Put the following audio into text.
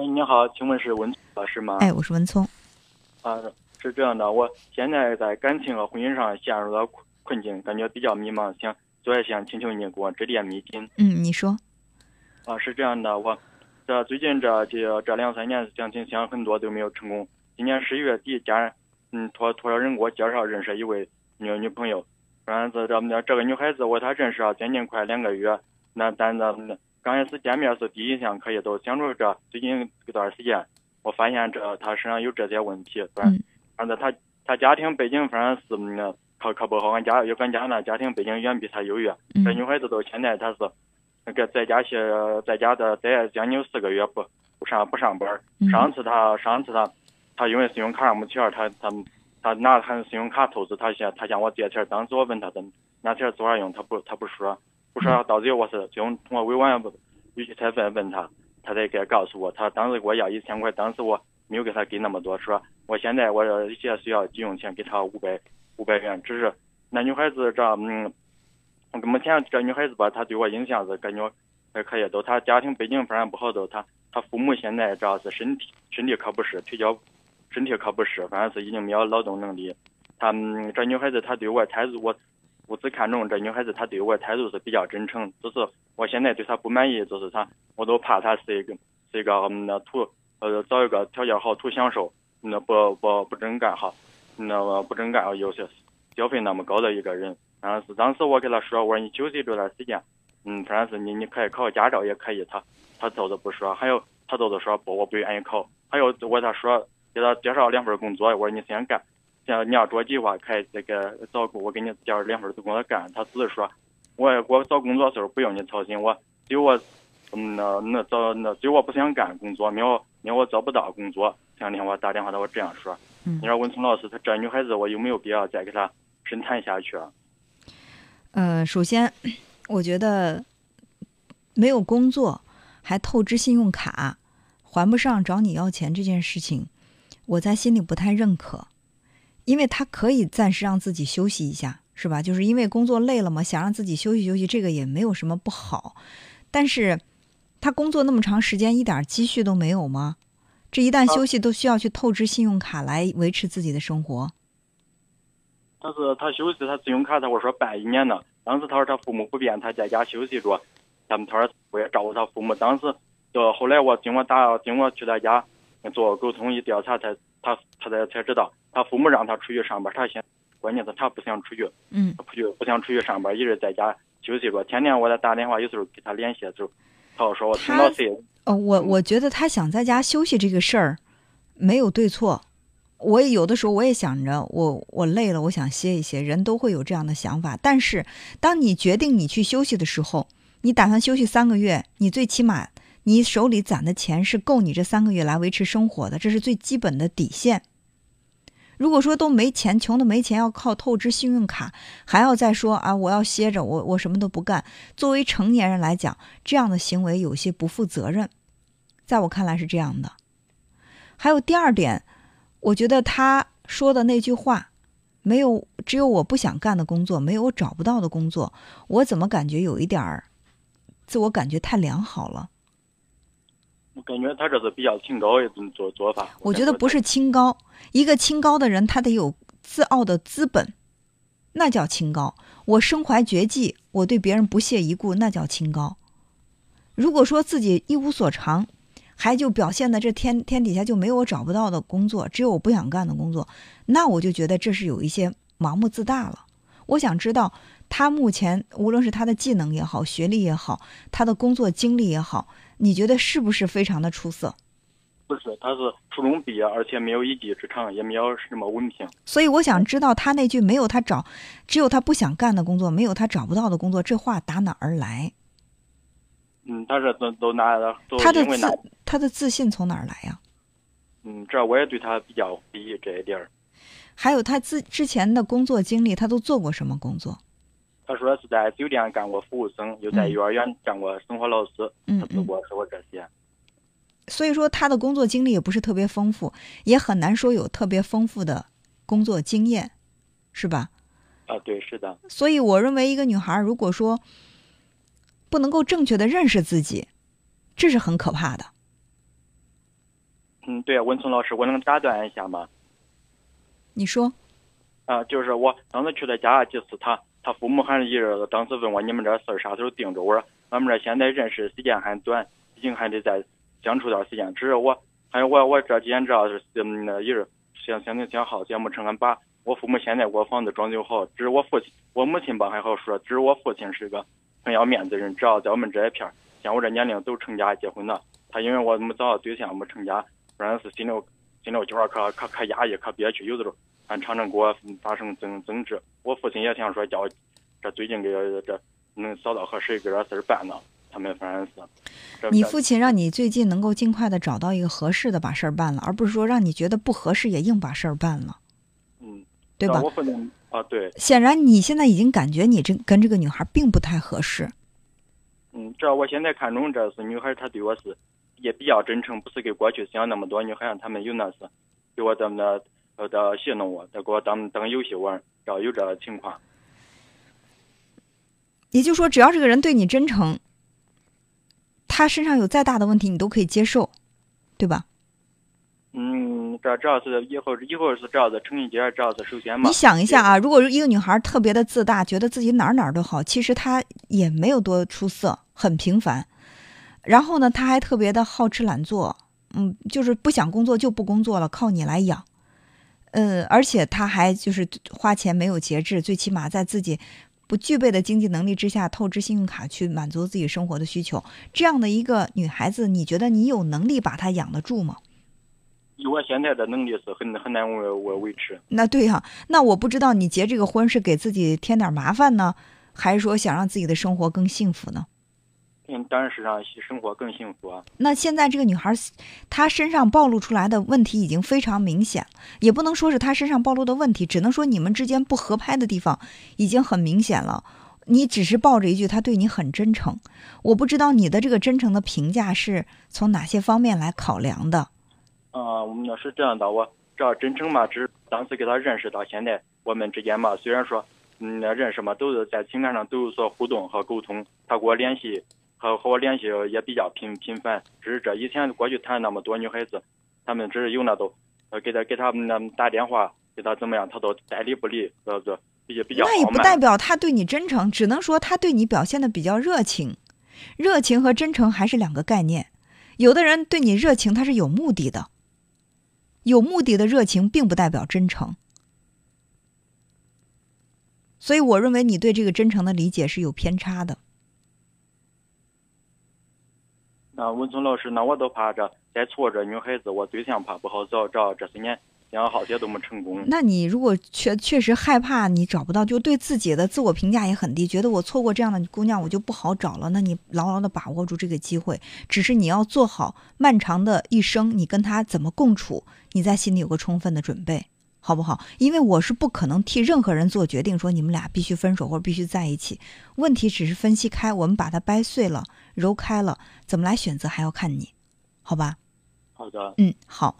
喂，你好，请问是文老师吗？哎，我是文聪。啊，是这样的，我现在在感情和婚姻上陷入了困困境，感觉比较迷茫，想所以想请求你给我指点迷津。嗯，你说。啊，是这样的，我这最近这这这两三年相亲相很多都没有成功。今年十一月底，家人嗯托托人给我介绍认识一位女女朋友，反正这这这个女孩子我她认识了将近快两个月，那但那刚开始见面是第一印象可以，都相处这最近这段时间，我发现这他身上有这些问题，反正反正她她家庭背景反正是那可可不好，俺家有俺家那家庭背景远比他优越。这女孩子到现在她是。那个在家些在家的待将近四个月不不上不上班上次他上次他他因为信用卡上没钱他他他拿他信用卡透支，他向他向我借钱当时我问他的拿钱做啥用，他不他不说不说，到最后我是最后通过委婉语气才问问他，他才给告诉我，他当时给我要一千块，当时我没有给他给那么多，说我现在我现在需要急用钱，给他五百五百元，只是那女孩子这嗯。目前这女孩子吧，她对我印象是感觉还可以，都她家庭背景反正不好，都她她父母现在主要是身体身体可不是，腿脚身体可不是，反正是已经没有劳动能力。她这女孩子她对我态度，我我只看中这女孩子她对我态度是比较真诚，只是我现在对她不满意，就是她我都怕她是一个是一个那图呃找一个条件好图享受，那不不不真干哈，那不真干有些消费那么高的一个人。反正是当时我给她说，我说你休息这段时间，嗯，反正是你你可以考个驾照也可以。她她就是不说，还有她就是说不，我不愿意考。还有我她说给她介绍两份工作，我说你先干，现你要着急的话，可以这个找我给你介绍两份工作干。他只是说，我我找工作时候不用你操心，我只有我，嗯，那那找那只有我不想干工作，没有没有我找不到工作。前两天我打电话，他我这样说。你说文聪老师，他这女孩子，我有没有必要再给她深谈下去？呃，首先，我觉得没有工作还透支信用卡，还不上找你要钱这件事情，我在心里不太认可。因为他可以暂时让自己休息一下，是吧？就是因为工作累了嘛，想让自己休息休息，这个也没有什么不好。但是，他工作那么长时间，一点积蓄都没有吗？这一旦休息，都需要去透支信用卡来维持自己的生活。但是他休息，他信用卡他我说办一年了。当时他说他父母不便，他在家休息着。他们他说我也照顾他父母。当时到后来我经过打经过去他家做沟通一调查，才他他才才知道，他父母让他出去上班，他现关键是他不想出去，嗯，不去不想出去上班，一直在家休息着。天天我在打电话，有时候给他联系的时候，他说我听到谁。哦，我我觉得他想在家休息这个事儿没有对错。我也有的时候我也想着，我我累了，我想歇一歇。人都会有这样的想法，但是当你决定你去休息的时候，你打算休息三个月，你最起码你手里攒的钱是够你这三个月来维持生活的，这是最基本的底线。如果说都没钱，穷的没钱，要靠透支信用卡，还要再说啊，我要歇着，我我什么都不干。作为成年人来讲，这样的行为有些不负责任，在我看来是这样的。还有第二点。我觉得他说的那句话，没有只有我不想干的工作，没有我找不到的工作，我怎么感觉有一点儿自我感觉太良好了？我感觉他这是比较清高一种做做法。我觉得不是清高，一个清高的人，他得有自傲的资本，那叫清高。我身怀绝技，我对别人不屑一顾，那叫清高。如果说自己一无所长，还就表现的这天天底下就没有我找不到的工作，只有我不想干的工作，那我就觉得这是有一些盲目自大了。我想知道他目前无论是他的技能也好，学历也好，他的工作经历也好，你觉得是不是非常的出色？不是，他是初中毕业，而且没有一技之长，也没有什么文凭。所以我想知道他那句没有他找，只有他不想干的工作，没有他找不到的工作，这话打哪儿来？嗯，他是都都拿的，他的自他的自信从哪儿来呀？嗯，这我也对他比较怀疑这一点儿。还有他自之前的工作经历，他都做过什么工作？他说是在酒店干过服务生，又在幼儿园干过生活老师，他做过说过这些。所以说他的工作经历也不是特别丰富，也很难说有特别丰富的工作经验，是吧？啊，对，是的。所以我认为，一个女孩如果说。不能够正确的认识自己，这是很可怕的。嗯，对，文聪老师，我能打断一下吗？你说，啊，就是我当时去他家就是，他他父母还一直当时问我你们这事儿啥时候定着？我说俺们这现在认识时间还短，毕竟还得再相处段时间。只是我还有我我这几天只要是嗯那也是想想挺好，想不成俺爸我父母现在给我房子装修好。只是我父亲我母亲吧还好说，只是我父亲是个很要面子的人，只要在我们这一片儿，像我这年龄都成家结婚了，他因为我没找到对象没成家，反正是心里心里有点可可可压抑可憋屈，有的时候还常常给我发生争争执。我父亲也想说叫我这最近给这能找到合适给这事儿办呢，他们反正是。你父亲让你最近能够尽快的找到一个合适的把事儿办了，而不是说让你觉得不合适也硬把事儿办了，嗯，对吧？我父亲啊，对，显然你现在已经感觉你这跟这个女孩并不太合适。嗯，这我现在看中这是女孩，她对我是也比较真诚，不是跟过去想那么多女孩，她们有那是给我这么的呃的戏弄我，再给我当当游戏玩，这有这情况。也就是说，只要这个人对你真诚，他身上有再大的问题，你都可以接受，对吧？嗯，这只要是以后以后是这样子成一阶，只要是首先嘛。你想一下啊，如果一个女孩特别的自大，觉得自己哪儿哪儿都好，其实她也没有多出色，很平凡。然后呢，她还特别的好吃懒做，嗯，就是不想工作就不工作了，靠你来养。嗯，而且他还就是花钱没有节制，最起码在自己不具备的经济能力之下，透支信用卡去满足自己生活的需求。这样的一个女孩子，你觉得你有能力把她养得住吗？以我现在的能力是很很难维维维持。那对呀、那我不知道你结这个婚是给自己添点麻烦呢，还是说想让自己的生活更幸福呢？嗯，当然是让生活更幸福啊。那现在这个女孩，她身上暴露出来的问题已经非常明显，也不能说是她身上暴露的问题，只能说你们之间不合拍的地方已经很明显了。你只是抱着一句她对你很真诚，我不知道你的这个真诚的评价是从哪些方面来考量的。啊、我们那是这样的，我这要真诚嘛，只是当时给她认识到现在，我们之间嘛，虽然说嗯认识嘛，都是在情感上都有所互动和沟通，他给我联系和和我联系也比较频频繁，只是这以前过去谈那么多女孩子，他们只是有那都呃给他给他们那打电话给他怎么样，他都爱理不理，这这比较比较那也不。代表他对你真诚，只能说他对你表现的比较热情。热情和真诚还是两个概念。有的人对你热情，他是有目的的。有目的的热情并不代表真诚。所以我认为你对这个真诚的理解是有偏差的。那文聪老师，那我都怕这再错这女孩子，我对象怕不好找，找这些年想好些都没成功。那你如果确确实害怕你找不到，就对自己的自我评价也很低，觉得我错过这样的姑娘我就不好找了，那你牢牢的把握住这个机会。只是你要做好漫长的一生，你跟他怎么共处，你在心里有个充分的准备，好不好？因为我是不可能替任何人做决定，说你们俩必须分手或者必须在一起。问题只是分析开，我们把它掰碎了、揉开了，怎么来选择还要看你，好吧？好的。嗯，好。